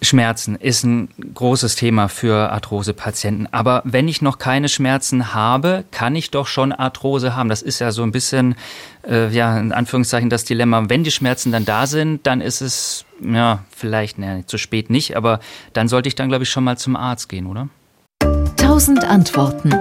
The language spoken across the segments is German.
Schmerzen ist ein großes Thema für Arthrose-Patienten. Aber wenn ich noch keine Schmerzen habe, kann ich doch schon Arthrose haben. Das ist ja so ein bisschen, äh, ja, in Anführungszeichen das Dilemma. Wenn die Schmerzen dann da sind, dann ist es, ja, vielleicht, ne, zu spät nicht, aber dann sollte ich dann, glaube ich, schon mal zum Arzt gehen, oder? Tausend Antworten.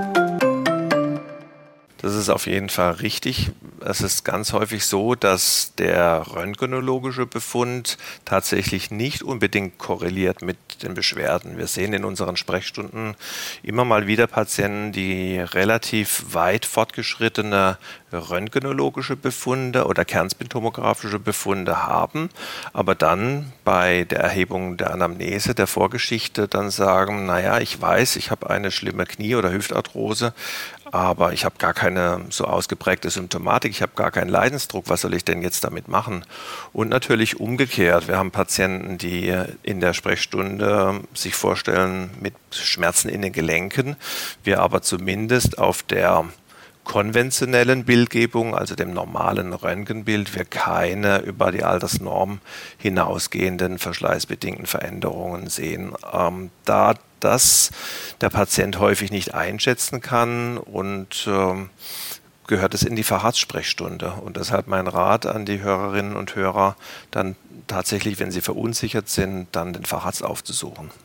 Das ist auf jeden Fall richtig. Es ist ganz häufig so, dass der röntgenologische Befund tatsächlich nicht unbedingt korreliert mit den Beschwerden. Wir sehen in unseren Sprechstunden immer mal wieder Patienten, die relativ weit fortgeschrittene röntgenologische Befunde oder kernspintomographische Befunde haben, aber dann bei der Erhebung der Anamnese, der Vorgeschichte dann sagen, naja, ich weiß, ich habe eine schlimme Knie- oder Hüftarthrose, aber ich habe gar keine so ausgeprägte Symptomatik, ich habe gar keinen Leidensdruck, was soll ich denn jetzt damit machen? Und natürlich umgekehrt, wir haben Patienten, die in der Sprechstunde sich vorstellen mit Schmerzen in den Gelenken, wir aber zumindest auf der konventionellen Bildgebung, also dem normalen Röntgenbild, wir keine über die Altersnorm hinausgehenden verschleißbedingten Veränderungen sehen. Ähm, da das der Patient häufig nicht einschätzen kann und ähm, gehört es in die Facharztsprechstunde. Und deshalb mein Rat an die Hörerinnen und Hörer, dann tatsächlich, wenn sie verunsichert sind, dann den Facharzt aufzusuchen.